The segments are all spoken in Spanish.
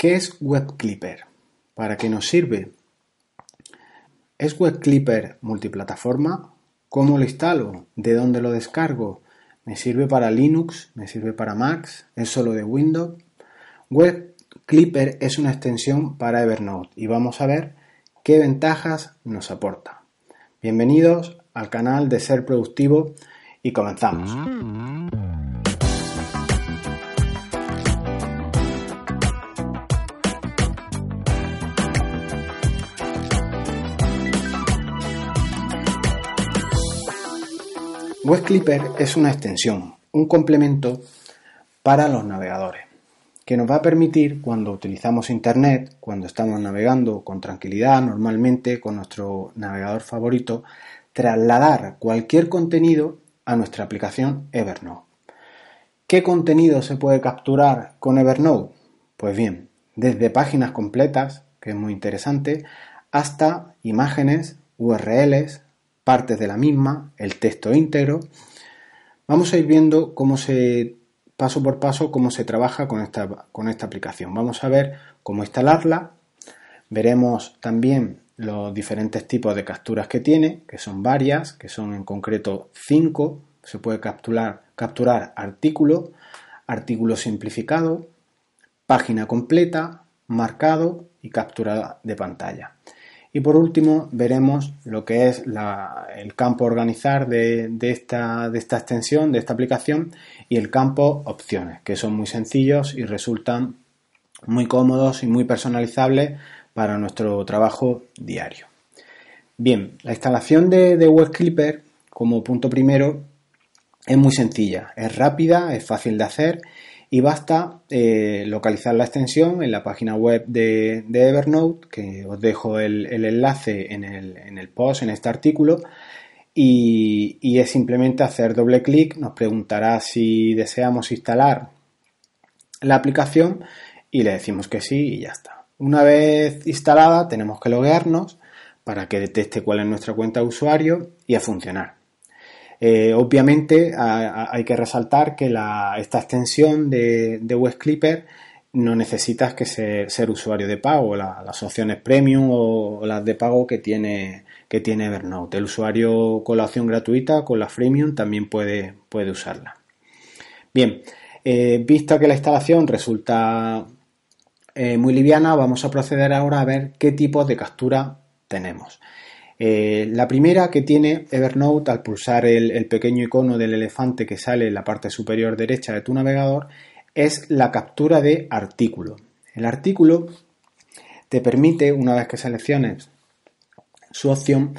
¿Qué es WebClipper? ¿Para qué nos sirve? ¿Es WebClipper multiplataforma? ¿Cómo lo instalo? ¿De dónde lo descargo? ¿Me sirve para Linux? ¿Me sirve para Mac? ¿Es solo de Windows? WebClipper es una extensión para Evernote y vamos a ver qué ventajas nos aporta. Bienvenidos al canal de Ser Productivo y comenzamos. WebClipper es una extensión, un complemento para los navegadores, que nos va a permitir cuando utilizamos Internet, cuando estamos navegando con tranquilidad, normalmente con nuestro navegador favorito, trasladar cualquier contenido a nuestra aplicación Evernote. ¿Qué contenido se puede capturar con Evernote? Pues bien, desde páginas completas, que es muy interesante, hasta imágenes, URLs, partes de la misma, el texto íntegro. Vamos a ir viendo cómo se, paso por paso, cómo se trabaja con esta, aplicación. Vamos a ver cómo instalarla. Veremos también los diferentes tipos de capturas que tiene, que son varias, que son en concreto cinco. Se puede capturar, capturar artículo, artículo simplificado, página completa, marcado y captura de pantalla. Y por último veremos lo que es el campo organizar de, esta, extensión, de esta aplicación y el campo opciones, que son muy sencillos y resultan muy cómodos y muy personalizables para nuestro trabajo diario. Bien, la instalación de, de Web Clipper como punto primero es muy sencilla, es rápida, es fácil de hacer y basta eh, localizar la extensión en la página web de, Evernote, que os dejo el, enlace en el, post, en este artículo, y, es simplemente hacer doble clic, nos preguntará si deseamos instalar la aplicación y le decimos que sí y ya está. Una vez instalada tenemos que loguearnos para que detecte cuál es nuestra cuenta de usuario y a funcionar. Eh, obviamente hay que resaltar que esta extensión de, de Clipper no necesitas que ser, usuario de pago, las opciones premium o, las de pago que tiene, que tiene Evernote. El usuario con la opción gratuita, con la freemium, también puede, puede usarla. Bien, eh, visto que la instalación resulta eh, muy liviana, vamos a proceder ahora a ver qué tipos de captura tenemos. Eh, la primera que tiene Evernote al pulsar el, pequeño icono del elefante que sale en la parte superior derecha de tu navegador es la captura de artículo. El artículo te permite, una vez que selecciones su opción,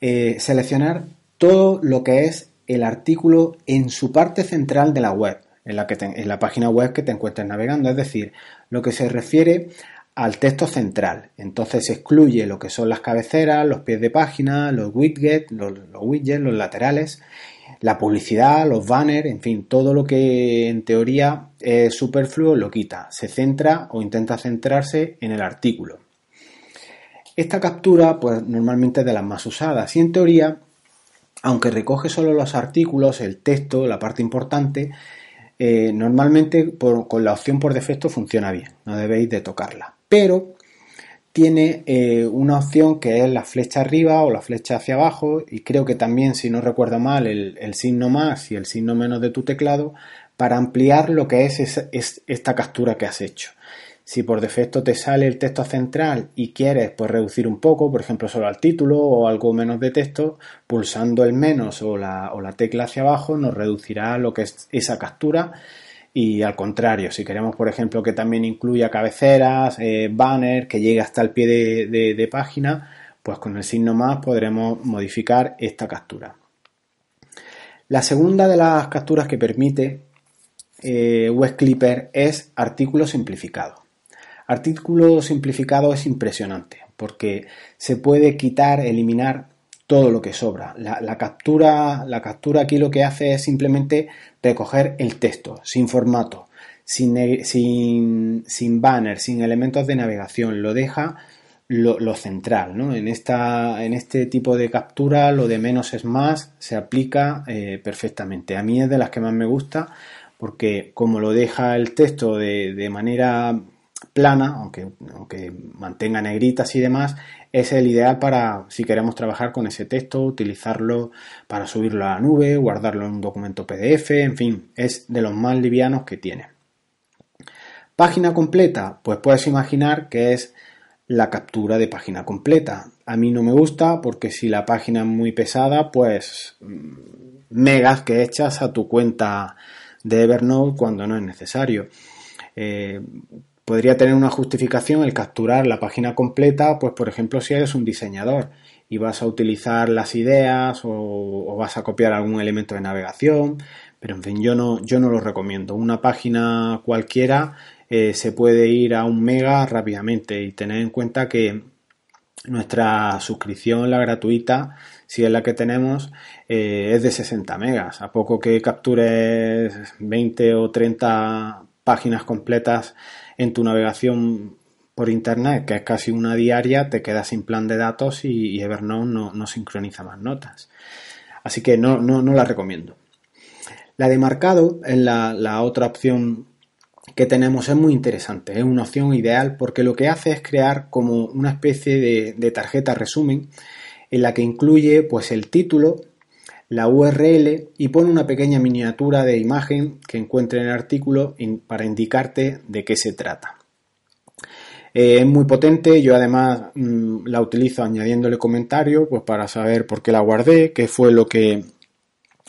eh, seleccionar todo lo que es el artículo en su parte central de la web, en la, que en la página web que te encuentres navegando, es decir, lo que se refiere al texto central. Entonces excluye lo que son las cabeceras, los pies de página, los widgets, los, widgets, los laterales, la publicidad, los banners, en fin, todo lo que en teoría es superfluo lo quita. Se centra o intenta centrarse en el artículo. Esta captura, pues normalmente es de las más usadas y en teoría, aunque recoge solo los artículos, el texto, la parte importante, eh, normalmente con la opción por defecto funciona bien, no debéis de tocarla pero tiene eh, una opción que es la flecha arriba o la flecha hacia abajo y creo que también, si no recuerdo mal, el, signo más y el signo menos de tu teclado para ampliar lo que es, esta captura que has hecho. Si por defecto te sale el texto central y quieres pues, reducir un poco, por ejemplo solo al título o algo menos de texto, pulsando el menos o la, o la tecla hacia abajo nos reducirá lo que es esa captura y al contrario, si queremos, por ejemplo, que también incluya cabeceras, eh, banner, que llegue hasta el pie de, página, pues con el signo más podremos modificar esta captura. La segunda de las capturas que permite eh, Clipper es artículo simplificado. Artículo simplificado es impresionante porque se puede quitar, eliminar todo lo que sobra. La, captura, la captura aquí lo que hace es simplemente recoger el texto, sin formato, sin, sin, sin banner, sin elementos de navegación. Lo deja lo, central. ¿no? En, esta, en este tipo de captura lo de menos es más se aplica eh, perfectamente. A mí es de las que más me gusta porque como lo deja el texto de, de manera plana, aunque, aunque mantenga negritas y demás, es el ideal para si queremos trabajar con ese texto, utilizarlo para subirlo a la nube, guardarlo en un documento PDF, en fin, es de los más livianos que tiene. Página completa, pues puedes imaginar que es la captura de página completa. A mí no me gusta porque si la página es muy pesada, pues mm, megas que echas a tu cuenta de Evernote cuando no es necesario. Eh, podría tener una justificación el capturar la página completa, pues por ejemplo si eres un diseñador y vas a utilizar las ideas o, vas a copiar algún elemento de navegación, pero en fin, yo no, yo no lo recomiendo. Una página cualquiera eh, se puede ir a un mega rápidamente y tener en cuenta que nuestra suscripción, la gratuita, si es la que tenemos, eh, es de 60 megas. A poco que captures 20 o 30 páginas completas en tu navegación por internet, que es casi una diaria, te quedas sin plan de datos y, Evernote no, sincroniza más notas. Así que no, no, la recomiendo. La de marcado es la, otra opción que tenemos, es muy interesante, es una opción ideal porque lo que hace es crear como una especie de, de tarjeta resumen en la que incluye pues el título, la URL y pone una pequeña miniatura de imagen que encuentre en el artículo para indicarte de qué se trata. Eh, es muy potente, yo además mm, la utilizo añadiéndole comentarios pues para saber por qué la guardé, qué fue lo que,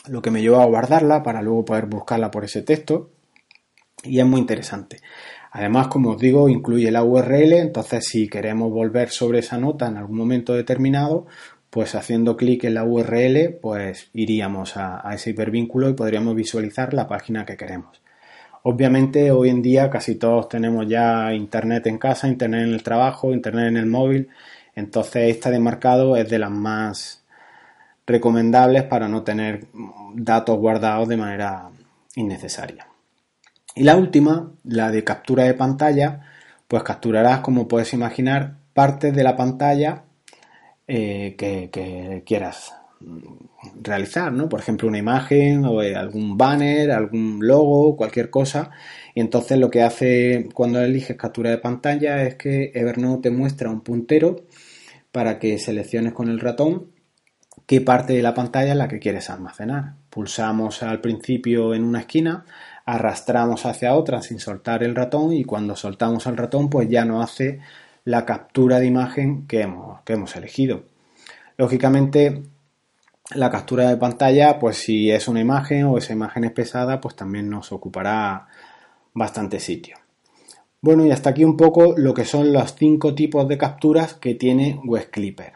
lo que me llevó a guardarla para luego poder buscarla por ese texto y es muy interesante. Además, como os digo, incluye la URL, entonces si queremos volver sobre esa nota en algún momento determinado, pues haciendo clic en la URL, pues iríamos a, ese hipervínculo y podríamos visualizar la página que queremos. Obviamente hoy en día casi todos tenemos ya internet en casa, internet en el trabajo, internet en el móvil, entonces esta de marcado es de las más recomendables para no tener datos guardados de manera innecesaria. Y la última, la de captura de pantalla, pues capturarás, como puedes imaginar, partes de la pantalla eh, que, quieras realizar, ¿no? Por ejemplo, una imagen o eh, algún banner, algún logo, cualquier cosa. Y entonces lo que hace cuando eliges captura de pantalla es que Evernote te muestra un puntero para que selecciones con el ratón qué parte de la pantalla es la que quieres almacenar. Pulsamos al principio en una esquina, arrastramos hacia otra sin soltar el ratón y cuando soltamos el ratón pues ya no hace la captura de imagen que hemos, que hemos elegido. Lógicamente, la captura de pantalla, pues si es una imagen o esa imagen es pesada, pues también nos ocupará bastante sitio. Bueno, y hasta aquí un poco lo que son los cinco tipos de capturas que tiene Web Clipper.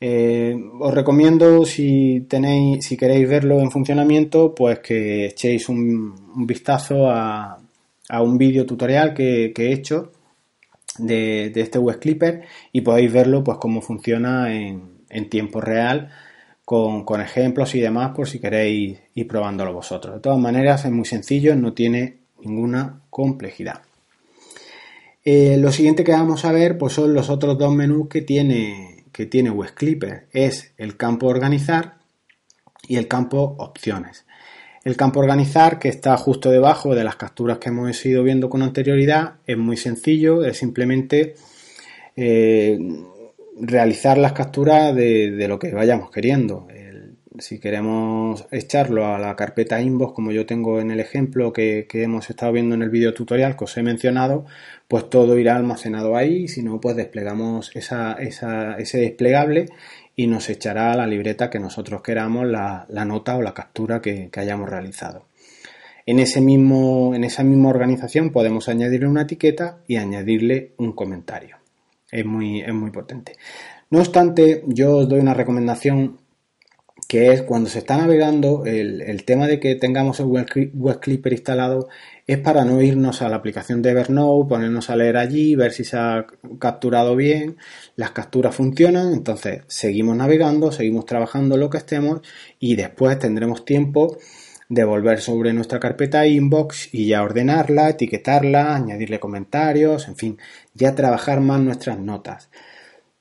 Eh, os recomiendo si tenéis, si queréis verlo en funcionamiento, pues que echéis un, vistazo a, un vídeo tutorial que he hecho de, este web clipper y podéis verlo pues cómo funciona en, tiempo real con, ejemplos y demás por si queréis ir probándolo vosotros. De todas maneras es muy sencillo, no tiene ninguna complejidad. Eh, lo siguiente que vamos a ver pues son los otros dos menús que tiene, que tiene Web Clipper. Es el campo organizar y el campo opciones. El campo organizar, que está justo debajo de las capturas que hemos ido viendo con anterioridad, es muy sencillo, es simplemente eh, realizar las capturas de, lo que vayamos queriendo. si queremos echarlo a la carpeta inbox, como yo tengo en el ejemplo que, hemos estado viendo en el vídeo tutorial que os he mencionado, pues todo irá almacenado ahí. Si no, pues desplegamos ese desplegable y nos echará la libreta que nosotros queramos la, nota o la captura que, hayamos realizado. En, ese mismo, en esa misma organización podemos añadirle una etiqueta y añadirle un comentario. Es muy, es muy potente. No obstante, yo os doy una recomendación que es cuando se está navegando, el, tema de que tengamos el web, Clipper instalado es para no irnos a la aplicación de Evernote, ponernos a leer allí, ver si se ha capturado bien, las capturas funcionan, entonces seguimos navegando, seguimos trabajando lo que estemos y después tendremos tiempo de volver sobre nuestra carpeta inbox y ya ordenarla, etiquetarla, añadirle comentarios, en fin, ya trabajar más nuestras notas.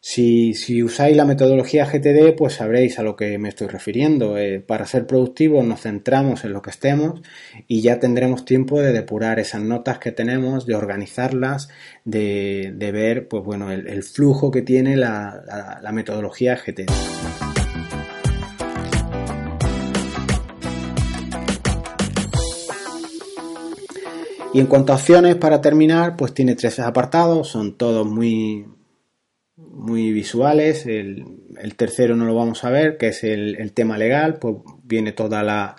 Si, usáis la metodología GTD, pues sabréis a lo que me estoy refiriendo. Eh, para ser productivos nos centramos en lo que estemos y ya tendremos tiempo de depurar esas notas que tenemos, de organizarlas, de, ver pues bueno, el, flujo que tiene la, la metodología GTD. Y en cuanto a opciones, para terminar, pues tiene tres apartados, son todos muy, muy visuales. El, tercero no lo vamos a ver, que es el, tema legal, pues viene toda la,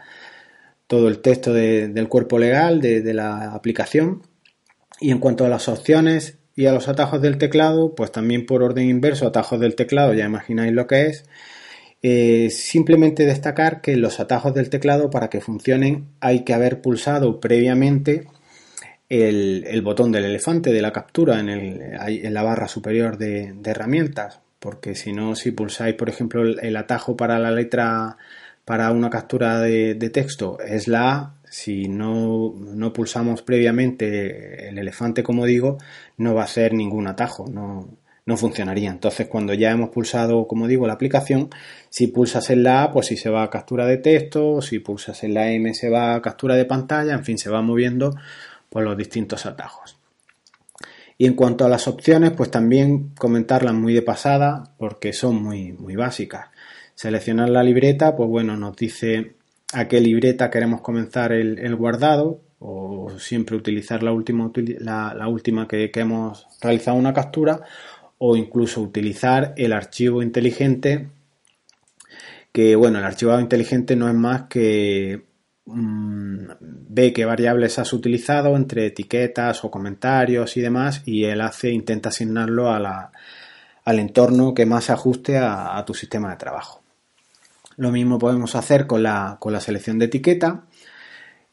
todo el texto del cuerpo legal de, la aplicación. Y en cuanto a las opciones y a los atajos del teclado, pues también por orden inverso, atajos del teclado, ya imagináis lo que es. Eh, simplemente destacar que los atajos del teclado para que funcionen hay que haber pulsado previamente el, botón del elefante de la captura en, en la barra superior de, herramientas, porque si no, si pulsáis, por ejemplo, el, atajo para la letra, para una captura de, texto es la A, si no, no, pulsamos previamente el elefante, como digo, no va a ser ningún atajo, no, no funcionaría. Entonces, cuando ya hemos pulsado, como digo, la aplicación, si pulsas en la A, pues si se va a captura de texto, si pulsas en la M se va a captura de pantalla, en fin, se va moviendo por los distintos atajos. Y en cuanto a las opciones, pues también comentarlas muy de pasada porque son muy, muy básicas. Seleccionar la libreta, pues bueno, nos dice a qué libreta queremos comenzar el, guardado o siempre utilizar la última, la, última que, que hemos realizado una captura o incluso utilizar el archivo inteligente que bueno, el archivo inteligente no es más que Mm, ve qué variables has utilizado entre etiquetas o comentarios y demás y él hace, intenta asignarlo a al entorno que más se ajuste a, tu sistema de trabajo. Lo mismo podemos hacer con la, con la selección de etiqueta.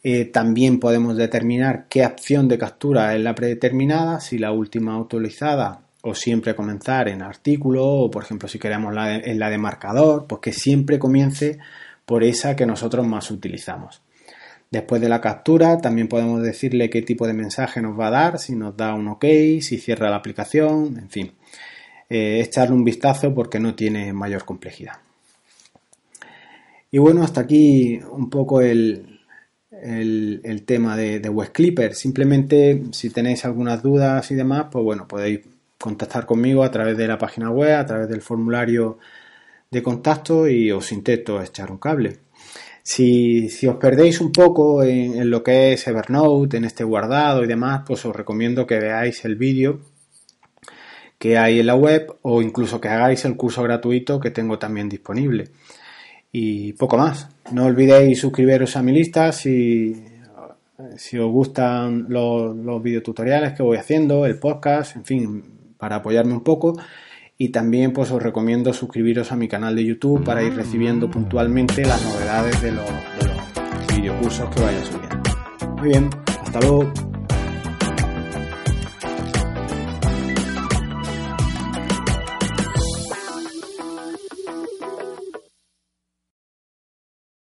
Eh, también podemos determinar qué opción de captura es la predeterminada, si la última autorizada o siempre comenzar en artículo o por ejemplo si queremos la en la de marcador, pues que siempre comience por esa que nosotros más utilizamos. Después de la captura también podemos decirle qué tipo de mensaje nos va a dar, si nos da un OK, si cierra la aplicación, en fin. Eh, echarle un vistazo porque no tiene mayor complejidad. Y bueno, hasta aquí un poco el, el, tema de, de Web Clipper. Simplemente si tenéis algunas dudas y demás, pues bueno, podéis contactar conmigo a través de la página web, a través del formulario de contacto y os intento echar un cable. Si, os perdéis un poco en, lo que es Evernote, en este guardado y demás, pues os recomiendo que veáis el vídeo que hay en la web o incluso que hagáis el curso gratuito que tengo también disponible. Y poco más. No olvidéis suscribiros a mi lista si, si os gustan los, los videotutoriales que voy haciendo, el podcast, en fin, para apoyarme un poco y también pues os recomiendo suscribiros a mi canal de YouTube para ir recibiendo puntualmente las novedades de los, de los videocursos que vaya subiendo. Muy bien, hasta luego.